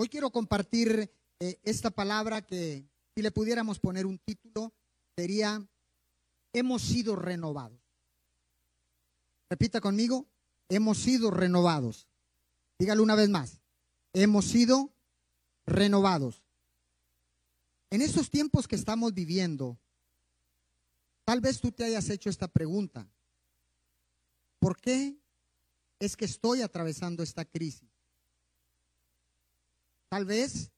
Hoy quiero compartir eh, esta palabra que si le pudiéramos poner un título sería hemos sido renovados. Repita conmigo, hemos sido renovados. Dígalo una vez más, hemos sido renovados. En estos tiempos que estamos viviendo, tal vez tú te hayas hecho esta pregunta. ¿Por qué es que estoy atravesando esta crisis? Tal vez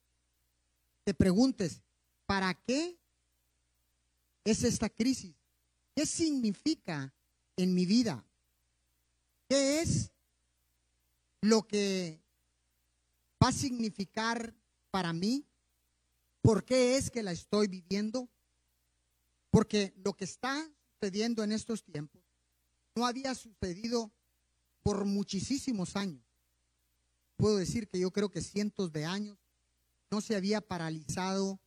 te preguntes, ¿para qué es esta crisis? ¿Qué significa en mi vida? ¿Qué es lo que va a significar para mí? ¿Por qué es que la estoy viviendo? Porque lo que está sucediendo en estos tiempos no había sucedido por muchísimos años. Puedo decir que yo creo que cientos de años no se había paralizado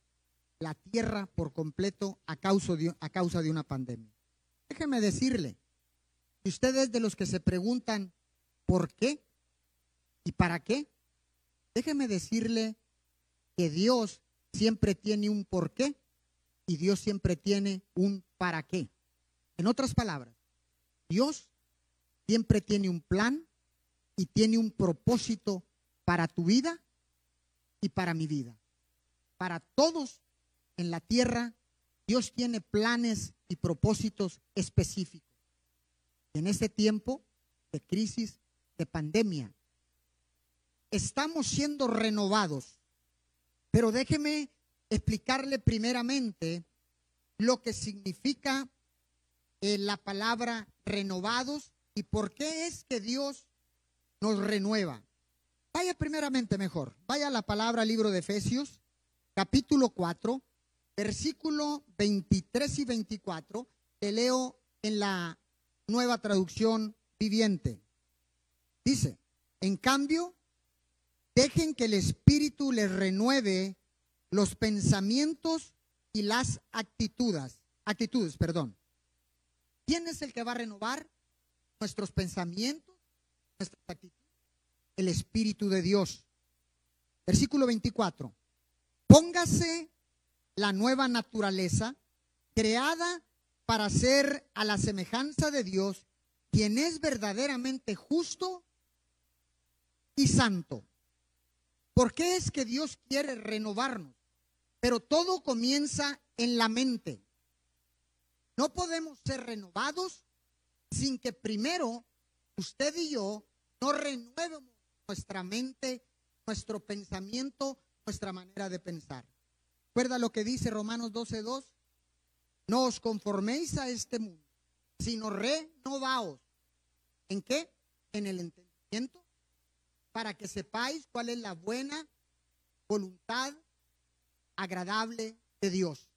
la tierra por completo a causa de, a causa de una pandemia. Déjeme decirle, si usted es de los que se preguntan por qué y para qué, déjeme decirle que Dios siempre tiene un por qué y Dios siempre tiene un para qué. En otras palabras, Dios siempre tiene un plan y tiene un propósito para tu vida y para mi vida. Para todos en la tierra, Dios tiene planes y propósitos específicos. En este tiempo de crisis, de pandemia, estamos siendo renovados. Pero déjeme explicarle primeramente lo que significa eh, la palabra renovados y por qué es que Dios nos renueva. Vaya primeramente mejor, vaya la palabra libro de Efesios, capítulo 4, versículo 23 y 24, te leo en la nueva traducción viviente. Dice, en cambio, dejen que el Espíritu les renueve los pensamientos y las actitudes, actitudes, perdón. ¿Quién es el que va a renovar nuestros pensamientos? El Espíritu de Dios. Versículo 24. Póngase la nueva naturaleza creada para ser a la semejanza de Dios, quien es verdaderamente justo y santo. ¿Por qué es que Dios quiere renovarnos? Pero todo comienza en la mente. No podemos ser renovados sin que primero usted y yo no renuevemos nuestra mente, nuestro pensamiento, nuestra manera de pensar. ¿Recuerda lo que dice Romanos 12:2? No os conforméis a este mundo, sino renovaos. ¿En qué? En el entendimiento, para que sepáis cuál es la buena voluntad agradable de Dios.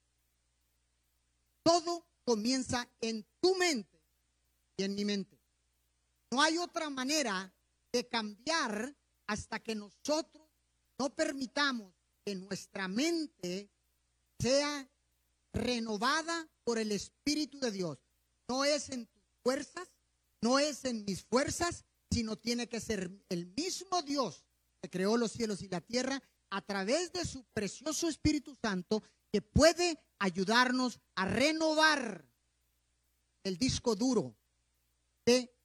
Todo comienza en tu mente y en mi mente. No hay otra manera de cambiar hasta que nosotros no permitamos que nuestra mente sea renovada por el Espíritu de Dios. No es en tus fuerzas, no es en mis fuerzas, sino tiene que ser el mismo Dios que creó los cielos y la tierra a través de su precioso Espíritu Santo que puede ayudarnos a renovar el disco duro de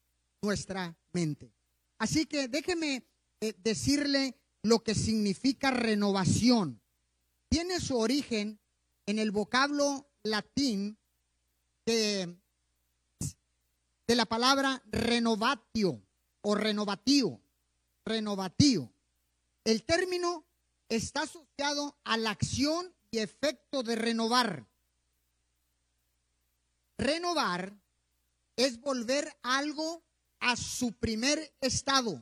nuestra mente. Así que déjeme eh, decirle lo que significa renovación. Tiene su origen en el vocablo latín de, la palabra renovatio o renovatio, renovatio. El término está asociado a la acción y efecto de renovar. Renovar es volver algo a su primer estado,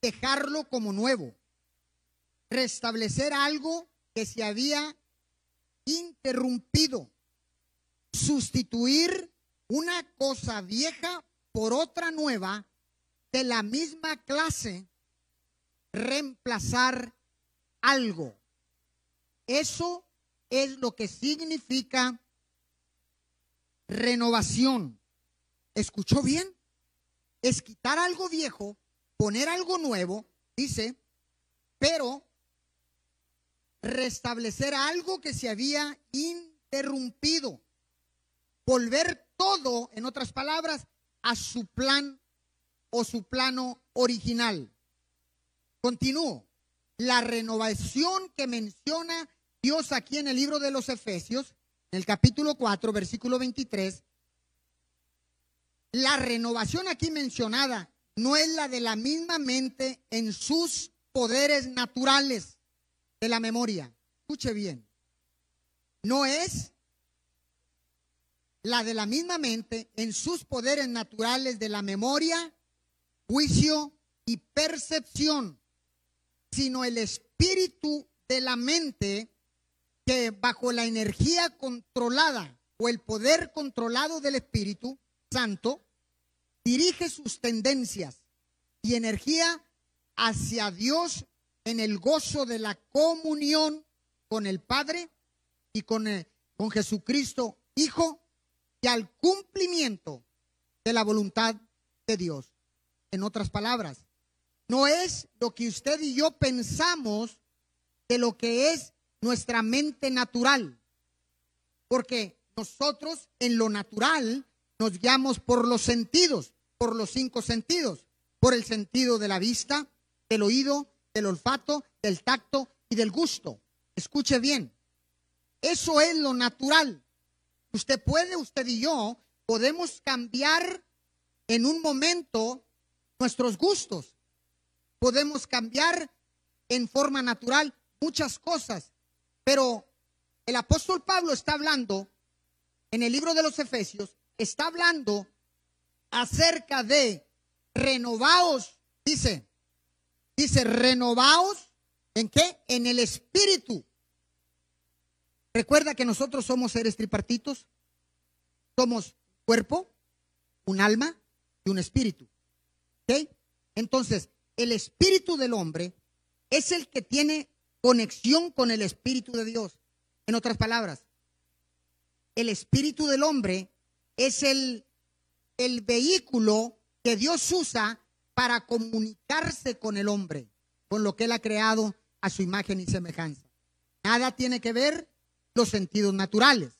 dejarlo como nuevo, restablecer algo que se había interrumpido, sustituir una cosa vieja por otra nueva de la misma clase reemplazar algo. Eso es lo que significa renovación. ¿Escuchó bien? Es quitar algo viejo, poner algo nuevo, dice, pero restablecer algo que se había interrumpido, volver todo, en otras palabras, a su plan o su plano original. Continúo. La renovación que menciona Dios aquí en el libro de los Efesios, en el capítulo 4, versículo 23, la renovación aquí mencionada no es la de la misma mente en sus poderes naturales de la memoria. Escuche bien. No es la de la misma mente en sus poderes naturales de la memoria, juicio y percepción, sino el espíritu de la mente que bajo la energía controlada o el poder controlado del Espíritu Santo dirige sus tendencias y energía hacia Dios en el gozo de la comunión con el Padre y con, eh, con Jesucristo, Hijo, y al cumplimiento de la voluntad de Dios. En otras palabras, no es lo que usted y yo pensamos de lo que es nuestra mente natural, porque nosotros en lo natural nos guiamos por los sentidos, por los cinco sentidos, por el sentido de la vista, del oído, del olfato, del tacto y del gusto. Escuche bien, eso es lo natural. Usted puede, usted y yo, podemos cambiar en un momento nuestros gustos. Podemos cambiar en forma natural muchas cosas. Pero el apóstol Pablo está hablando en el libro de los Efesios, está hablando acerca de renovaos, dice, dice, renovaos, ¿en qué? En el espíritu. Recuerda que nosotros somos seres tripartitos, somos cuerpo, un alma y un espíritu. ¿Ok? Entonces, el espíritu del hombre es el que tiene conexión con el espíritu de Dios. En otras palabras, el espíritu del hombre es el el vehículo que Dios usa para comunicarse con el hombre, con lo que Él ha creado a su imagen y semejanza. Nada tiene que ver los sentidos naturales.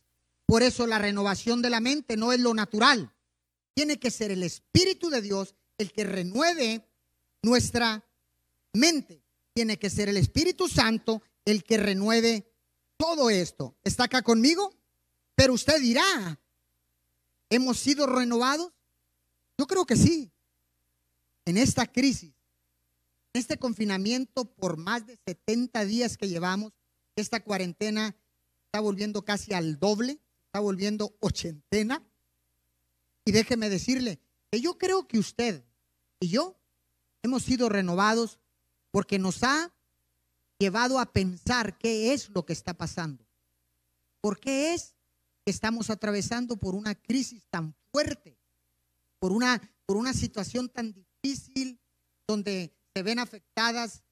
Por eso la renovación de la mente no es lo natural. Tiene que ser el Espíritu de Dios el que renueve nuestra mente. Tiene que ser el Espíritu Santo el que renueve todo esto. ¿Está acá conmigo? Pero usted dirá, ¿Hemos sido renovados? Yo creo que sí. En esta crisis, en este confinamiento por más de 70 días que llevamos, esta cuarentena está volviendo casi al doble, está volviendo ochentena. Y déjeme decirle que yo creo que usted y yo hemos sido renovados porque nos ha llevado a pensar qué es lo que está pasando. ¿Por qué es estamos atravesando por una crisis tan fuerte, por una, por una situación tan difícil donde se ven afectadas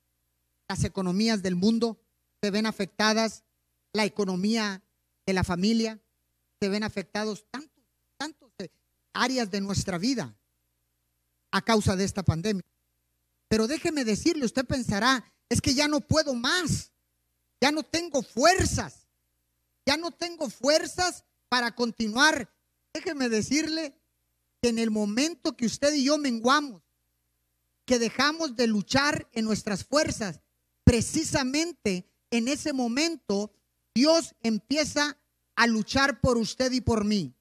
las economías del mundo, se ven afectadas la economía de la familia, se ven afectados tantos, tantos áreas de nuestra vida a causa de esta pandemia. Pero déjeme decirle, usted pensará, es que ya no puedo más, ya no tengo fuerzas, ya no tengo fuerzas para continuar. Déjeme decirle que en el momento que usted y yo menguamos, que dejamos de luchar en nuestras fuerzas, precisamente en ese momento Dios empieza a luchar por usted y por mí.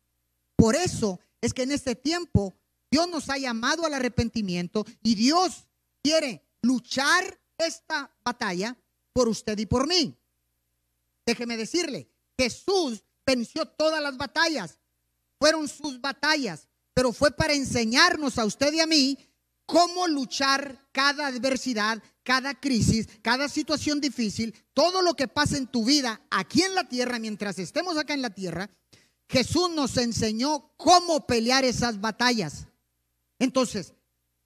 Por eso es que en este tiempo Dios nos ha llamado al arrepentimiento y Dios quiere luchar esta batalla por usted y por mí. Déjeme decirle, Jesús venció todas las batallas. Fueron sus batallas, pero fue para enseñarnos a usted y a mí cómo luchar cada adversidad, cada crisis, cada situación difícil, todo lo que pasa en tu vida aquí en la tierra, mientras estemos acá en la tierra, Jesús nos enseñó cómo pelear esas batallas. Entonces,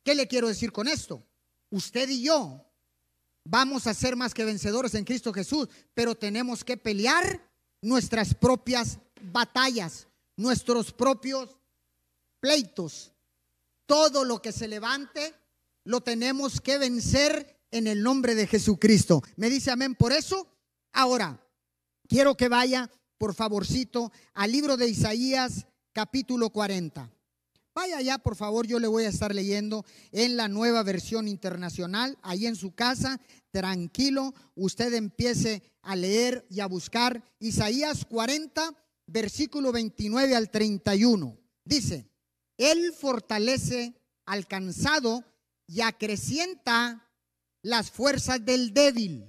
¿qué le quiero decir con esto? Usted y yo vamos a ser más que vencedores en Cristo Jesús, pero tenemos que pelear nuestras propias batallas, nuestros propios pleitos. Todo lo que se levante lo tenemos que vencer en el nombre de Jesucristo. Me dice amén por eso. Ahora, quiero que vaya, por favorcito, al libro de Isaías capítulo 40. Vaya ya, por favor, yo le voy a estar leyendo en la nueva versión internacional, ahí en su casa, tranquilo, usted empiece a leer y a buscar Isaías 40, versículo 29 al 31. Dice, Él fortalece al cansado y acrecienta las fuerzas del débil.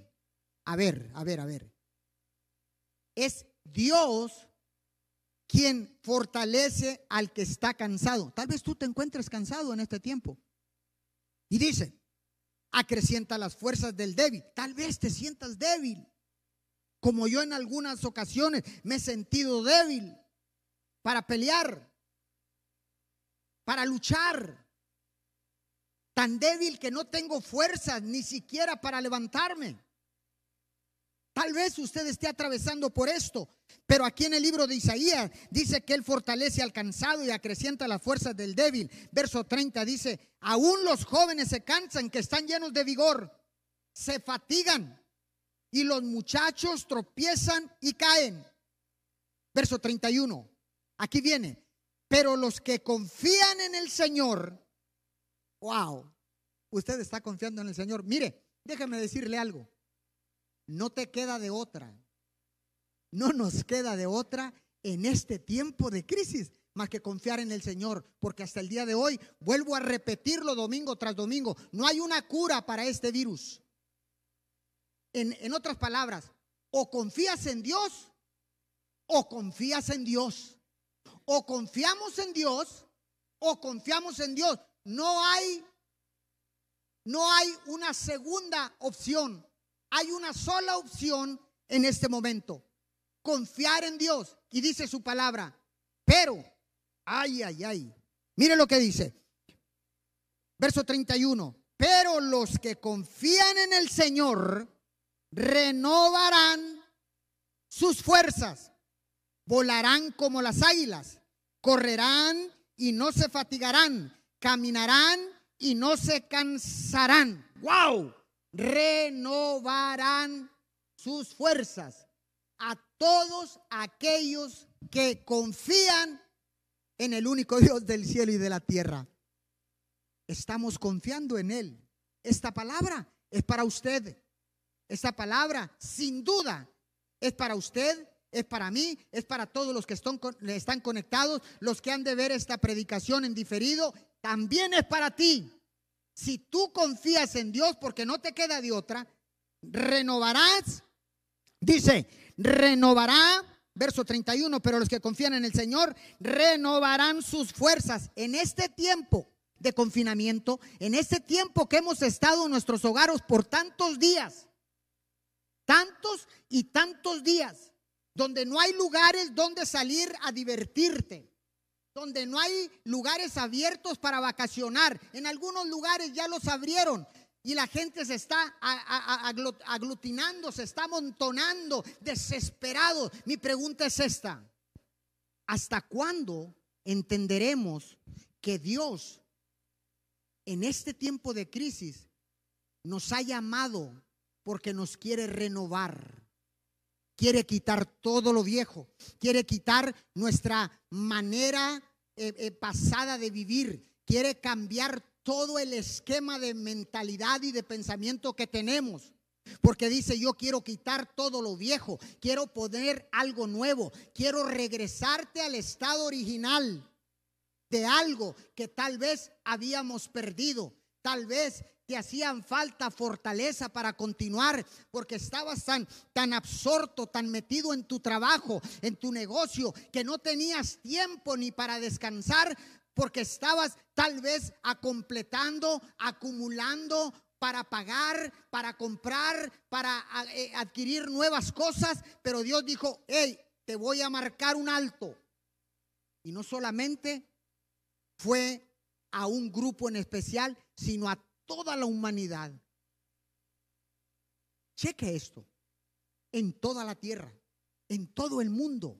A ver, a ver, a ver. Es Dios quien fortalece al que está cansado. Tal vez tú te encuentres cansado en este tiempo. Y dice, acrecienta las fuerzas del débil. Tal vez te sientas débil. Como yo en algunas ocasiones me he sentido débil para pelear, para luchar. Tan débil que no tengo fuerzas ni siquiera para levantarme. Tal vez usted esté atravesando por esto, pero aquí en el libro de Isaías dice que Él fortalece al cansado y acrecienta las fuerzas del débil. Verso 30 dice, aún los jóvenes se cansan, que están llenos de vigor, se fatigan y los muchachos tropiezan y caen. Verso 31, aquí viene, pero los que confían en el Señor, wow, usted está confiando en el Señor. Mire, déjeme decirle algo no te queda de otra. No nos queda de otra en este tiempo de crisis más que confiar en el Señor, porque hasta el día de hoy, vuelvo a repetirlo domingo tras domingo, no hay una cura para este virus. En, otras palabras, o confías en Dios o confías en Dios. O confiamos en Dios o confiamos en Dios. No hay no hay una segunda opción. Hay una sola opción en este momento, confiar en Dios. Y dice su palabra, pero, ay, ay, ay, mire lo que dice, verso 31, pero los que confían en el Señor renovarán sus fuerzas, volarán como las águilas, correrán y no se fatigarán, caminarán y no se cansarán. ¡Wow! renovarán sus fuerzas a todos aquellos que confían en el único Dios del cielo y de la tierra. Estamos confiando en Él. Esta palabra es para usted. Esta palabra, sin duda, es para usted, es para mí, es para todos los que están, conectados, los que han de ver esta predicación en diferido, también es para ti. Si tú confías en Dios, porque no te queda de otra, renovarás, dice, renovará, verso 31, pero los que confían en el Señor, renovarán sus fuerzas en este tiempo de confinamiento, en este tiempo que hemos estado en nuestros hogares por tantos días, tantos y tantos días, donde no hay lugares donde salir a divertirte donde no hay lugares abiertos para vacacionar. En algunos lugares ya los abrieron y la gente se está aglutinando, se está amontonando, desesperado. Mi pregunta es esta. ¿Hasta cuándo entenderemos que Dios en este tiempo de crisis nos ha llamado porque nos quiere renovar? quiere quitar todo lo viejo, quiere quitar nuestra manera eh, eh, pasada de vivir, quiere cambiar todo el esquema de mentalidad y de pensamiento que tenemos. Porque dice, yo quiero quitar todo lo viejo, quiero poner algo nuevo, quiero regresarte al estado original de algo que tal vez habíamos perdido. Tal vez hacían falta fortaleza para continuar porque estabas tan, tan absorto, tan metido en tu trabajo, en tu negocio, que no tenías tiempo ni para descansar porque estabas tal vez acompletando, acumulando para pagar, para comprar, para eh, adquirir nuevas cosas, pero Dios dijo, hey, te voy a marcar un alto. Y no solamente fue a un grupo en especial, sino a toda la humanidad. Cheque esto. En toda la tierra, en todo el mundo,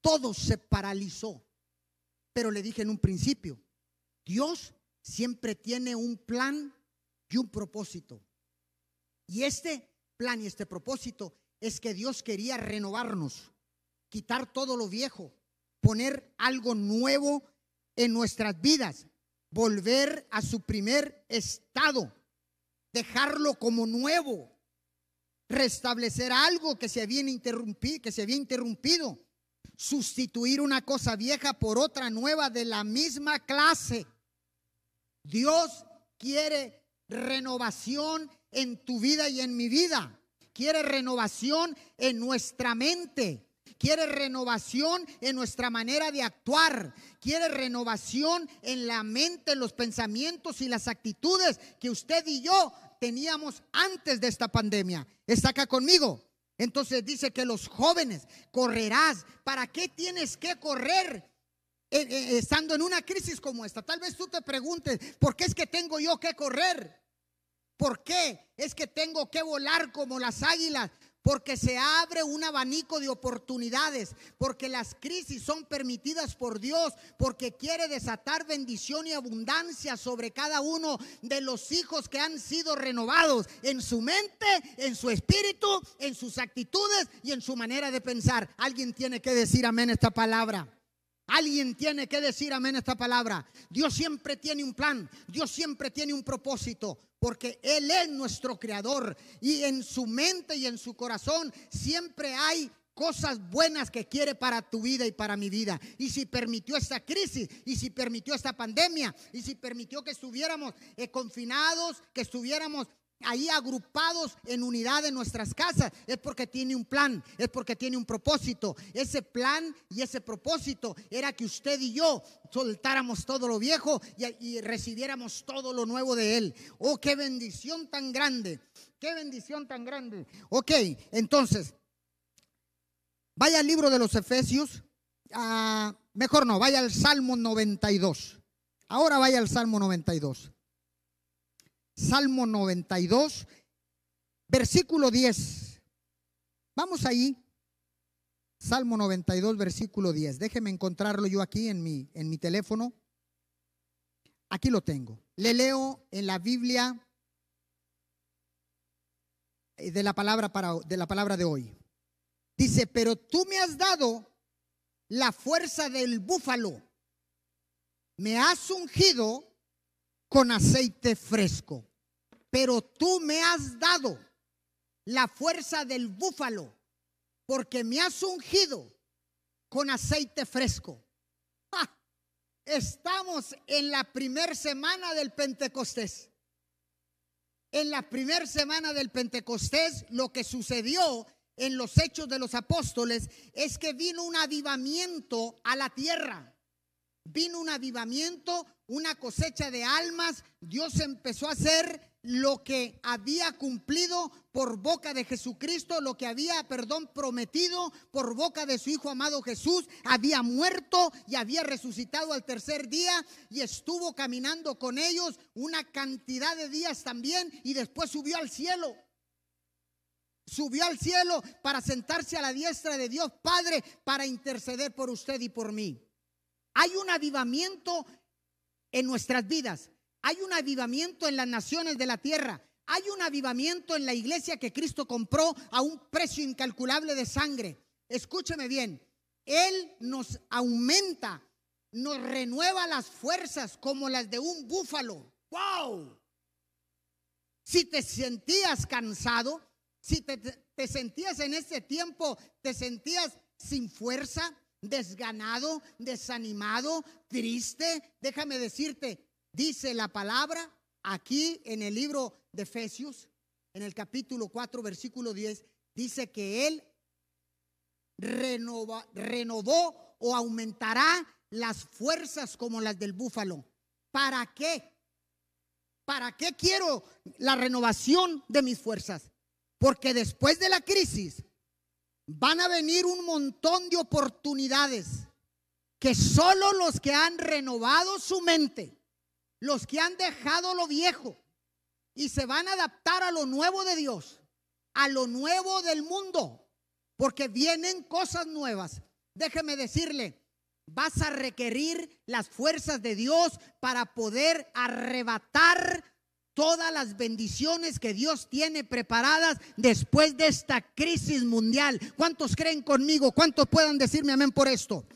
todo se paralizó. Pero le dije en un principio, Dios siempre tiene un plan y un propósito. Y este plan y este propósito es que Dios quería renovarnos, quitar todo lo viejo, poner algo nuevo en nuestras vidas, volver a su primer estado, dejarlo como nuevo, restablecer algo que se había interrumpido, que se había interrumpido, sustituir una cosa vieja por otra nueva de la misma clase. Dios quiere renovación en tu vida y en mi vida. Quiere renovación en nuestra mente. Quiere renovación en nuestra manera de actuar. Quiere renovación en la mente, los pensamientos y las actitudes que usted y yo teníamos antes de esta pandemia. ¿Está acá conmigo? Entonces dice que los jóvenes correrás. ¿Para qué tienes que correr? Eh, eh, estando en una crisis como esta. Tal vez tú te preguntes, ¿por qué es que tengo yo que correr? ¿Por qué es que tengo que volar como las águilas? Porque se abre un abanico de oportunidades, porque las crisis son permitidas por Dios, porque quiere desatar bendición y abundancia sobre cada uno de los hijos que han sido renovados en su mente, en su espíritu, en sus actitudes y en su manera de pensar. Alguien tiene que decir amén esta palabra. Alguien tiene que decir amén esta palabra. Dios siempre tiene un plan, Dios siempre tiene un propósito, porque Él es nuestro creador y en su mente y en su corazón siempre hay cosas buenas que quiere para tu vida y para mi vida. Y si permitió esta crisis, y si permitió esta pandemia, y si permitió que estuviéramos eh, confinados, que estuviéramos ahí agrupados en unidad en nuestras casas, es porque tiene un plan, es porque tiene un propósito. Ese plan y ese propósito era que usted y yo soltáramos todo lo viejo y, recibiéramos todo lo nuevo de Él. Oh, qué bendición tan grande, qué bendición tan grande. Ok, entonces, vaya al libro de los Efesios, ah, mejor no, vaya al Salmo 92. Ahora vaya al Salmo 92. Salmo 92, versículo 10. Vamos ahí. Salmo 92, versículo 10. Déjeme encontrarlo yo aquí en mi, en mi teléfono. Aquí lo tengo. Le leo en la Biblia eh, de la palabra para de la palabra de hoy. Dice, "Pero tú me has dado la fuerza del búfalo. Me has ungido con aceite fresco pero tú me has dado la fuerza del búfalo, porque me has ungido con aceite fresco. Estamos en la primera semana del Pentecostés. En la primera semana del Pentecostés, lo que sucedió en los hechos de los apóstoles es que vino un avivamiento a la tierra. Vino un avivamiento, una cosecha de almas. Dios empezó a hacer lo que había cumplido por boca de Jesucristo, lo que había, perdón, prometido por boca de su Hijo amado Jesús, había muerto y había resucitado al tercer día y estuvo caminando con ellos una cantidad de días también y después subió al cielo. Subió al cielo para sentarse a la diestra de Dios Padre para interceder por usted y por mí. Hay un avivamiento en nuestras vidas. Hay un avivamiento en las naciones de la tierra. Hay un avivamiento en la iglesia que Cristo compró a un precio incalculable de sangre. Escúcheme bien, Él nos aumenta, nos renueva las fuerzas como las de un búfalo. ¡Wow! Si te sentías cansado, si te, te sentías en ese tiempo, te sentías sin fuerza, desganado, desanimado, triste, déjame decirte, Dice la palabra aquí en el libro de Efesios, en el capítulo 4, versículo 10, dice que Él renovó o aumentará las fuerzas como las del búfalo. ¿Para qué? ¿Para qué quiero la renovación de mis fuerzas? Porque después de la crisis van a venir un montón de oportunidades que solo los que han renovado su mente, los que han dejado lo viejo y se van a adaptar a lo nuevo de Dios, a lo nuevo del mundo, porque vienen cosas nuevas. Déjeme decirle, vas a requerir las fuerzas de Dios para poder arrebatar todas las bendiciones que Dios tiene preparadas después de esta crisis mundial. ¿Cuántos creen conmigo? ¿Cuántos puedan decirme amén por esto?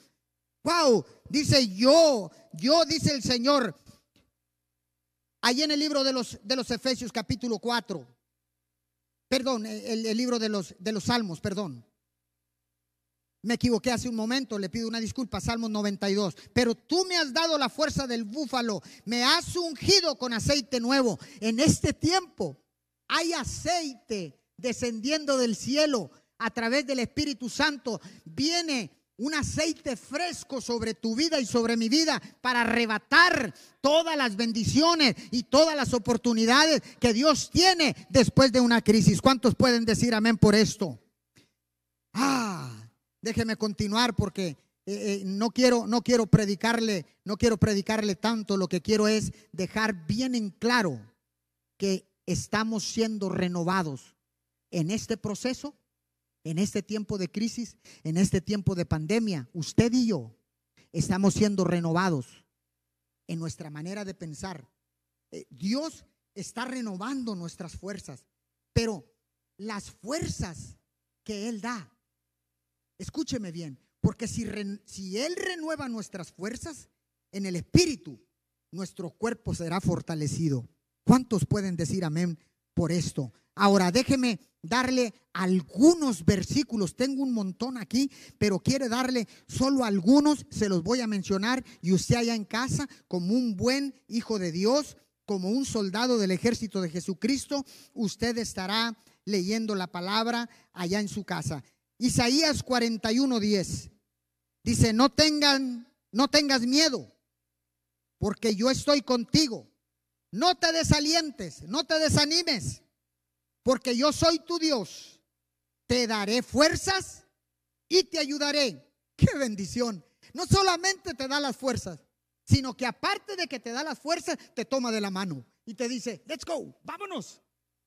Wow, dice yo, yo dice el Señor, ahí en el libro de los, de los Efesios capítulo 4, perdón, el, el libro de los, de los Salmos, perdón. Me equivoqué hace un momento, le pido una disculpa, Salmos 92. Pero tú me has dado la fuerza del búfalo, me has ungido con aceite nuevo. En este tiempo hay aceite descendiendo del cielo a través del Espíritu Santo. Viene un aceite fresco sobre tu vida y sobre mi vida para arrebatar todas las bendiciones y todas las oportunidades que Dios tiene después de una crisis. ¿Cuántos pueden decir amén por esto? Ah, Déjeme continuar porque eh, eh, no quiero, no quiero predicarle, no quiero predicarle tanto. Lo que quiero es dejar bien en claro que estamos siendo renovados en este proceso, en este tiempo de crisis, en este tiempo de pandemia. Usted y yo estamos siendo renovados en nuestra manera de pensar. Eh, Dios está renovando nuestras fuerzas, pero las fuerzas que Él da Escúcheme bien, porque si, si Él renueva nuestras fuerzas en el Espíritu, nuestro cuerpo será fortalecido. ¿Cuántos pueden decir amén por esto? Ahora déjeme darle algunos versículos. Tengo un montón aquí, pero quiere darle solo algunos. Se los voy a mencionar y usted allá en casa, como un buen hijo de Dios, como un soldado del ejército de Jesucristo, usted estará leyendo la palabra allá en su casa. Isaías 41:10 dice, "No tengan no tengas miedo, porque yo estoy contigo. No te desalientes, no te desanimes, porque yo soy tu Dios. Te daré fuerzas y te ayudaré." Qué bendición. No solamente te da las fuerzas, sino que aparte de que te da las fuerzas, te toma de la mano y te dice, "Let's go, vámonos.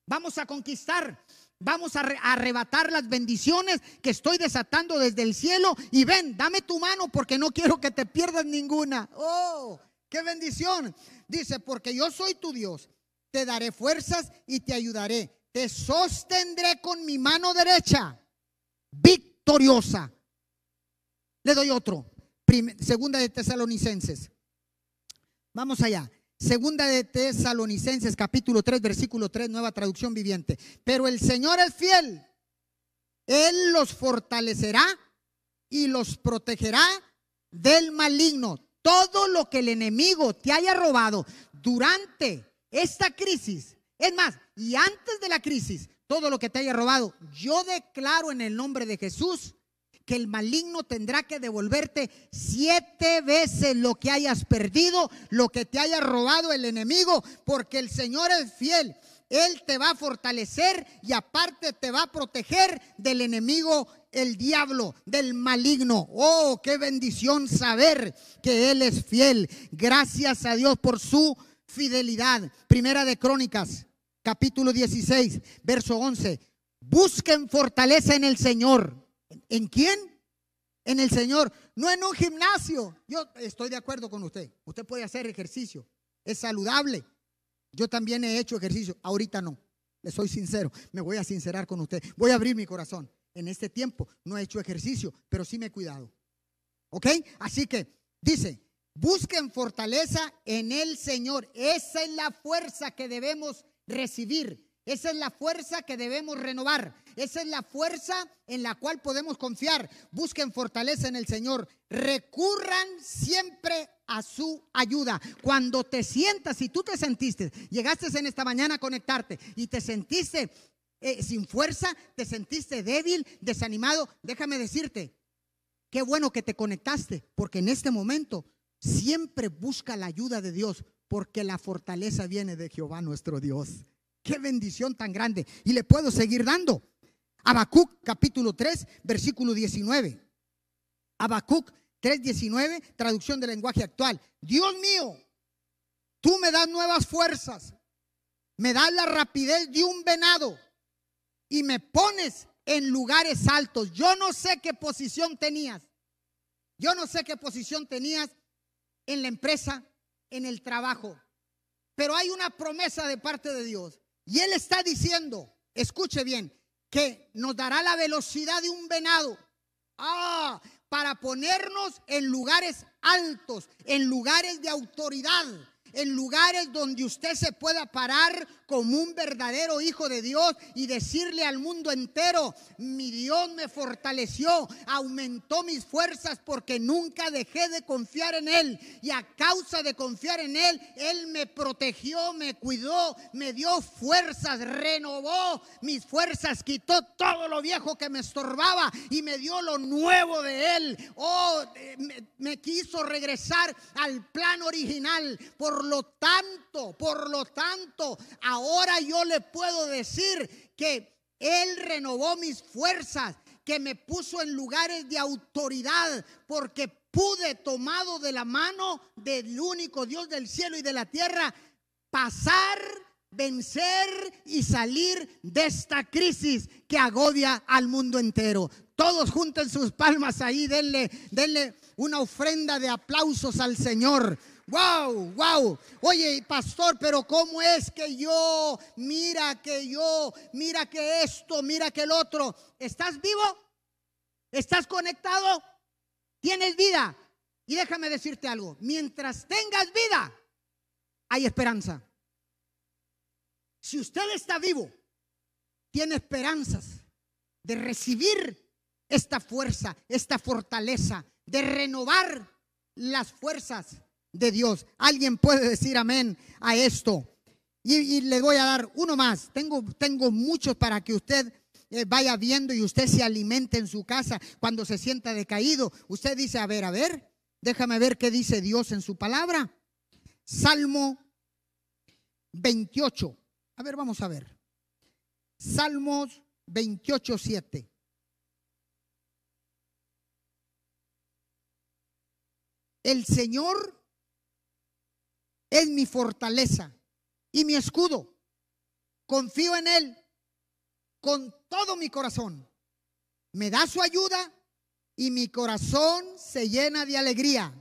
Vamos a conquistar Vamos a arrebatar las bendiciones que estoy desatando desde el cielo. Y ven, dame tu mano porque no quiero que te pierdas ninguna. Oh, qué bendición. Dice, porque yo soy tu Dios. Te daré fuerzas y te ayudaré. Te sostendré con mi mano derecha. Victoriosa. Le doy otro. segunda de Tesalonicenses. Vamos allá. Segunda de Tesalonicenses capítulo 3 versículo 3 nueva traducción viviente. Pero el Señor es fiel. Él los fortalecerá y los protegerá del maligno. Todo lo que el enemigo te haya robado durante esta crisis, es más, y antes de la crisis, todo lo que te haya robado, yo declaro en el nombre de Jesús que el maligno tendrá que devolverte siete veces lo que hayas perdido, lo que te haya robado el enemigo, porque el Señor es fiel. Él te va a fortalecer y aparte te va a proteger del enemigo, el diablo, del maligno. Oh, qué bendición saber que Él es fiel. Gracias a Dios por su fidelidad. Primera de Crónicas, capítulo 16, verso 11. Busquen fortaleza en el Señor ¿En quién? En el Señor, no en un gimnasio. Yo estoy de acuerdo con usted. Usted puede hacer ejercicio, es saludable. Yo también he hecho ejercicio, ahorita no. Le soy sincero, me voy a sincerar con usted. Voy a abrir mi corazón. En este tiempo no he hecho ejercicio, pero sí me he cuidado. ¿Ok? Así que dice, busquen fortaleza en el Señor. Esa es la fuerza que debemos recibir. Esa es la fuerza que debemos renovar. Esa es la fuerza en la cual podemos confiar. Busquen fortaleza en el Señor. Recurran siempre a su ayuda. Cuando te sientas, si tú te sentiste, llegaste en esta mañana a conectarte y te sentiste eh, sin fuerza, te sentiste débil, desanimado, déjame decirte, qué bueno que te conectaste, porque en este momento siempre busca la ayuda de Dios, porque la fortaleza viene de Jehová nuestro Dios. Qué bendición tan grande. Y le puedo seguir dando. Habacuc capítulo 3, versículo 19. Habacuc 19, traducción del lenguaje actual. Dios mío, tú me das nuevas fuerzas, me das la rapidez de un venado y me pones en lugares altos. Yo no sé qué posición tenías. Yo no sé qué posición tenías en la empresa, en el trabajo. Pero hay una promesa de parte de Dios. Y Él está diciendo, escuche bien, que nos dará la velocidad de un venado. Ah, para ponernos en lugares altos, en lugares de autoridad, en lugares donde usted se pueda parar como un verdadero hijo de Dios y decirle al mundo entero, mi Dios me fortaleció, aumentó mis fuerzas porque nunca dejé de confiar en Él. Y a causa de confiar en Él, Él me protegió, me cuidó, me dio fuerzas, renovó mis fuerzas, quitó todo lo viejo que me estorbaba y me dio lo nuevo de Él. Oh, me, me quiso regresar al plan original. Por lo tanto, por lo tanto, ahora yo le puedo decir que Él renovó mis fuerzas, que me puso en lugares de autoridad, porque pude, tomado de la mano del único Dios del cielo y de la tierra, pasar vencer y salir de esta crisis que agobia al mundo entero. Todos junten sus palmas ahí, denle, denle una ofrenda de aplausos al Señor. Wow, wow. Oye, pastor, pero ¿cómo es que yo, mira que yo, mira que esto, mira que el otro? ¿Estás vivo? ¿Estás conectado? ¿Tienes vida? Y déjame decirte algo, mientras tengas vida, hay esperanza. Si usted está vivo, tiene esperanzas de recibir esta fuerza, esta fortaleza, de renovar las fuerzas de Dios. Alguien puede decir amén a esto. Y, le voy a dar uno más. Tengo, tengo muchos para que usted eh, vaya viendo y usted se alimente en su casa cuando se sienta decaído. Usted dice, a ver, a ver, déjame ver qué dice Dios en su palabra. Salmo 28. A ver, vamos a ver. Salmos 28, 7. El Señor es mi fortaleza y mi escudo. Confío en Él con todo mi corazón. Me da su ayuda y mi corazón se llena de alegría.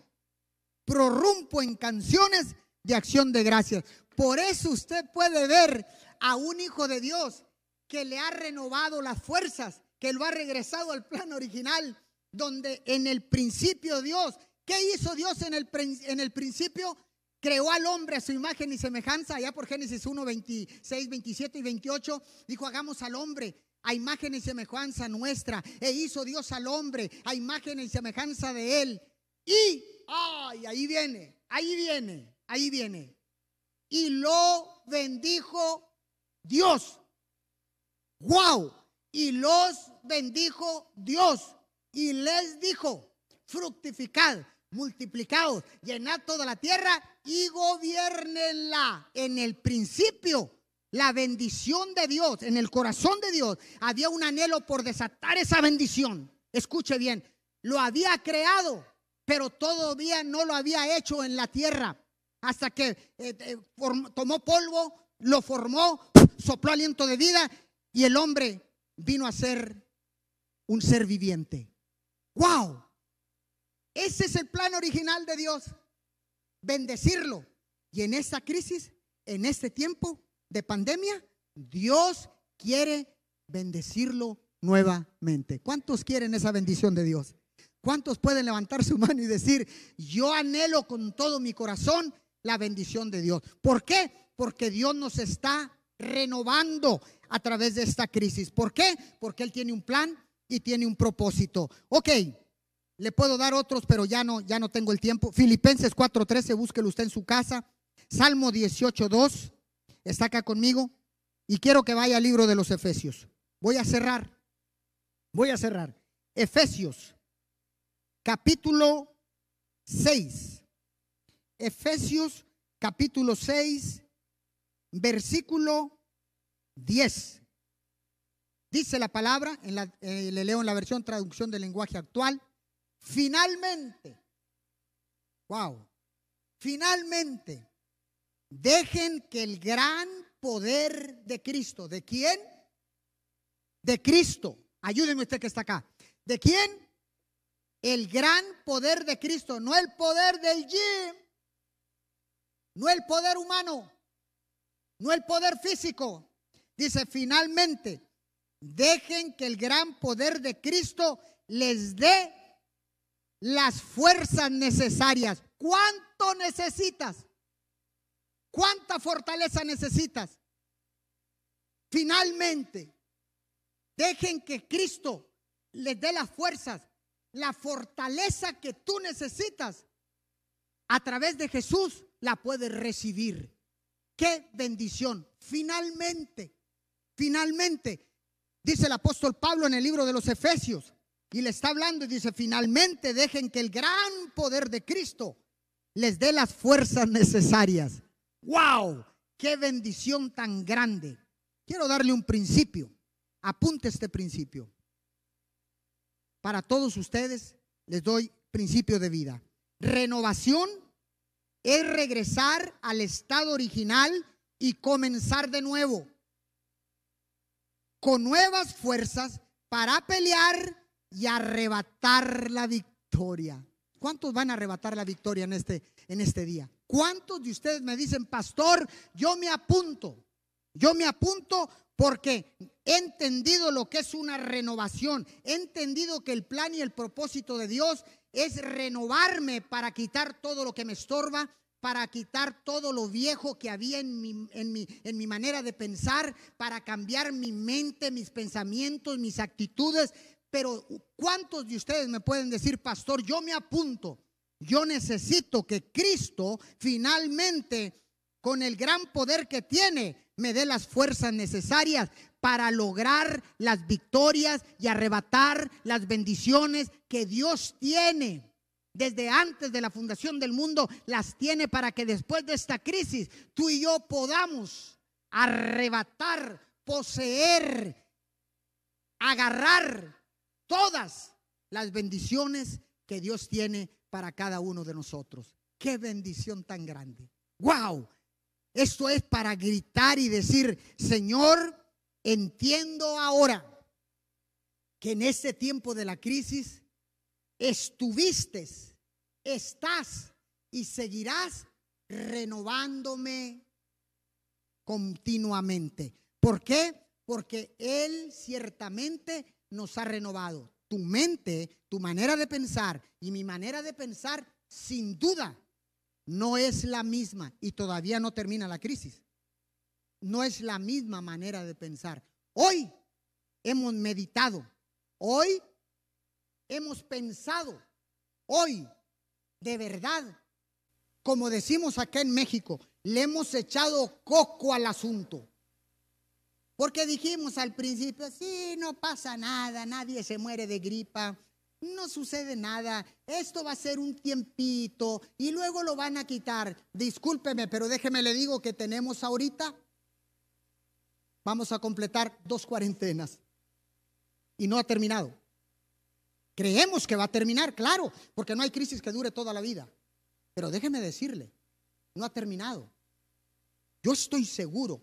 Prorrumpo en canciones de acción de gracias. Por eso usted puede ver a un hijo de Dios que le ha renovado las fuerzas, que lo ha regresado al plan original, donde en el principio Dios, ¿qué hizo Dios en el, en el principio? Creó al hombre a su imagen y semejanza, allá por Génesis 1, 26, 27 y 28, dijo, hagamos al hombre a imagen y semejanza nuestra, e hizo Dios al hombre a imagen y semejanza de él. Y, ay, ahí viene, ahí viene, ahí viene. Y lo bendijo Dios. Wow. Y los bendijo Dios. Y les dijo, fructificad, multiplicados, llenad toda la tierra y gobiernenla. En el principio, la bendición de Dios, en el corazón de Dios, había un anhelo por desatar esa bendición. Escuche bien, lo había creado, pero todavía no lo había hecho en la tierra. Hasta que eh, eh, tomó polvo, lo formó, sopló aliento de vida y el hombre vino a ser un ser viviente. ¡Wow! Ese es el plan original de Dios bendecirlo. Y en esta crisis, en este tiempo de pandemia, Dios quiere bendecirlo nuevamente. ¿Cuántos quieren esa bendición de Dios? ¿Cuántos pueden levantar su mano y decir, yo anhelo con todo mi corazón la bendición de Dios? ¿Por qué? Porque Dios nos está renovando a través de esta crisis. ¿Por qué? Porque Él tiene un plan y tiene un propósito. Ok, le puedo dar otros, pero ya no, ya no tengo el tiempo. Filipenses 4:13, búsquelo usted en su casa. Salmo 18:2, está acá conmigo. Y quiero que vaya al libro de los Efesios. Voy a cerrar. Voy a cerrar. Efesios, capítulo 6. Efesios, capítulo 6, versículo 10. Dice la palabra, en la, eh, le leo en la versión traducción del lenguaje actual. Finalmente, wow, finalmente, dejen que el gran poder de Cristo, ¿de quién? De Cristo. Ayúdenme usted que está acá. ¿De quién? El gran poder de Cristo, no el poder del gym, no el poder humano, no el poder físico. Dice, finalmente, dejen que el gran poder de Cristo les dé las fuerzas necesarias. ¿Cuánto necesitas? ¿Cuánta fortaleza necesitas? Finalmente, dejen que Cristo les dé las fuerzas, la fortaleza que tú necesitas. A través de Jesús la puedes recibir. Qué bendición. Finalmente, finalmente, dice el apóstol Pablo en el libro de los Efesios, y le está hablando y dice, finalmente dejen que el gran poder de Cristo les dé las fuerzas necesarias. ¡Wow! ¡Qué bendición tan grande! Quiero darle un principio. Apunte este principio. Para todos ustedes les doy principio de vida. Renovación es regresar al estado original y comenzar de nuevo. Con nuevas fuerzas para pelear y arrebatar la victoria. ¿Cuántos van a arrebatar la victoria en este, en este día? ¿Cuántos de ustedes me dicen, pastor, yo me apunto? Yo me apunto porque he entendido lo que es una renovación. He entendido que el plan y el propósito de Dios es renovarme para quitar todo lo que me estorba, para quitar todo lo viejo que había en mi, en mi, en mi manera de pensar, para cambiar mi mente, mis pensamientos, mis actitudes. Pero ¿cuántos de ustedes me pueden decir, pastor, yo me apunto? Yo necesito que Cristo finalmente, con el gran poder que tiene, me dé las fuerzas necesarias para lograr las victorias y arrebatar las bendiciones que Dios tiene. Desde antes de la fundación del mundo las tiene para que después de esta crisis tú y yo podamos arrebatar, poseer, agarrar todas las bendiciones que Dios tiene para cada uno de nosotros. Qué bendición tan grande. ¡Wow! Esto es para gritar y decir, Señor, entiendo ahora que en este tiempo de la crisis estuviste, estás y seguirás renovándome continuamente. ¿Por qué? Porque Él ciertamente nos ha renovado. Tu mente, tu manera de pensar y mi manera de pensar, sin duda, no es la misma y todavía no termina la crisis. No es la misma manera de pensar. Hoy hemos meditado, hoy hemos pensado, hoy de verdad, como decimos acá en México, le hemos echado coco al asunto. Porque dijimos al principio, sí, no pasa nada, nadie se muere de gripa, no sucede nada, esto va a ser un tiempito y luego lo van a quitar. Discúlpeme, pero déjeme le digo que tenemos ahorita, vamos a completar dos cuarentenas y no ha terminado. Creemos que va a terminar, claro, porque no hay crisis que dure toda la vida. Pero déjeme decirle, no ha terminado. Yo estoy seguro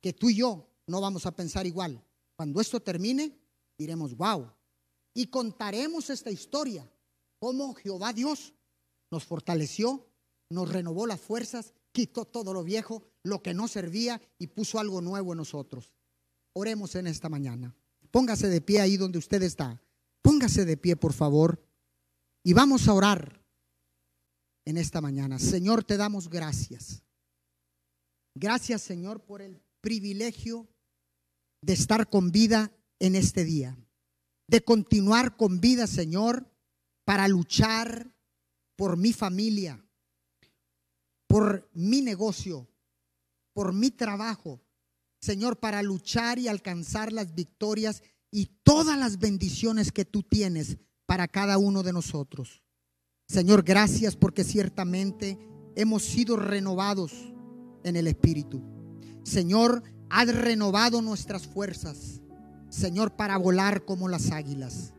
que tú y yo no vamos a pensar igual. Cuando esto termine, diremos, wow, y contaremos esta historia, cómo Jehová Dios nos fortaleció, nos renovó las fuerzas, quitó todo lo viejo, lo que no servía y puso algo nuevo en nosotros. Oremos en esta mañana. Póngase de pie ahí donde usted está. Póngase de pie, por favor. Y vamos a orar en esta mañana. Señor, te damos gracias. Gracias, Señor, por el privilegio de estar con vida en este día de continuar con vida, Señor, para luchar por mi familia, por mi negocio, por mi trabajo, Señor, para luchar y alcanzar las victorias y todas las bendiciones que tú tienes para cada uno de nosotros. Señor, gracias porque ciertamente hemos sido renovados en el Espíritu. Señor, has renovado nuestras fuerzas. Señor, para volar como las águilas.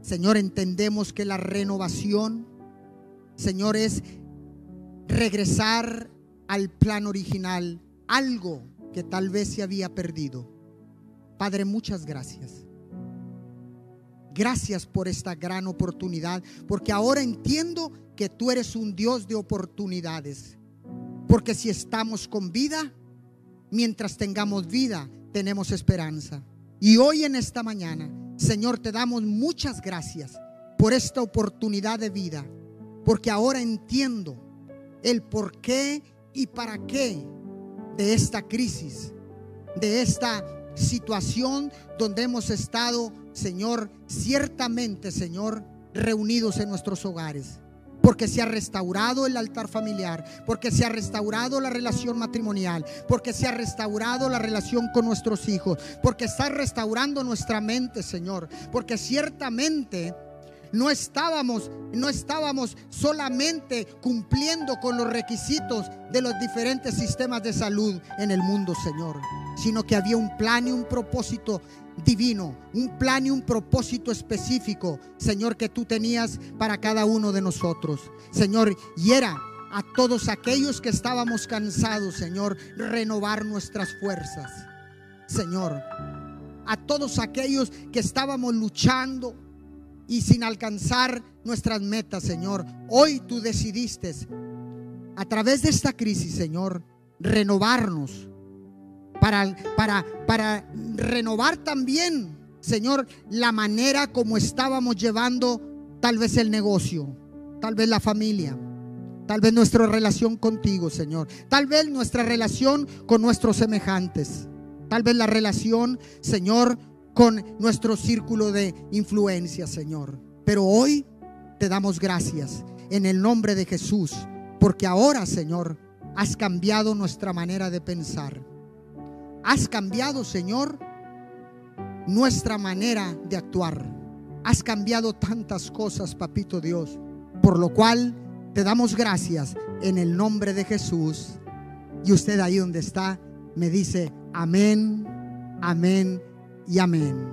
Señor, entendemos que la renovación, Señor, es regresar al plan original, algo que tal vez se había perdido. Padre, muchas gracias. Gracias por esta gran oportunidad, porque ahora entiendo que tú eres un Dios de oportunidades. Porque si estamos con vida, mientras tengamos vida, tenemos esperanza. Y hoy en esta mañana, Señor, te damos muchas gracias por esta oportunidad de vida, porque ahora entiendo el por qué y para qué de esta crisis, de esta situación donde hemos estado, Señor, ciertamente, Señor, reunidos en nuestros hogares porque se ha restaurado el altar familiar, porque se ha restaurado la relación matrimonial, porque se ha restaurado la relación con nuestros hijos, porque está restaurando nuestra mente, Señor, porque ciertamente no estábamos, no estábamos solamente cumpliendo con los requisitos de los diferentes sistemas de salud en el mundo, Señor, sino que había un plan y un propósito divino, un plan y un propósito específico, Señor, que tú tenías para cada uno de nosotros. Señor, y era a todos aquellos que estábamos cansados, Señor, renovar nuestras fuerzas. Señor, a todos aquellos que estábamos luchando y sin alcanzar nuestras metas, Señor. Hoy tú decidiste, a través de esta crisis, Señor, renovarnos para, para, para renovar también, Señor, la manera como estábamos llevando tal vez el negocio, tal vez la familia, tal vez nuestra relación contigo, Señor, tal vez nuestra relación con nuestros semejantes, tal vez la relación, Señor, con nuestro círculo de influencia, Señor. Pero hoy te damos gracias en el nombre de Jesús, porque ahora, Señor, has cambiado nuestra manera de pensar. Has cambiado, Señor, nuestra manera de actuar. Has cambiado tantas cosas, papito Dios, por lo cual te damos gracias en el nombre de Jesús. Y usted ahí donde está me dice, amén, amén y amén.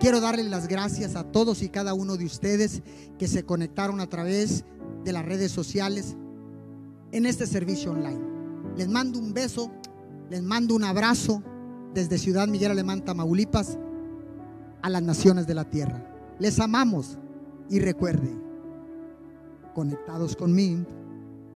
Quiero darle las gracias a todos y cada uno de ustedes que se conectaron a través de las redes sociales en este servicio online. Les mando un beso les mando un abrazo desde Ciudad Miguel Alemán, Tamaulipas, a las naciones de la tierra. Les amamos y recuerden, conectados con mí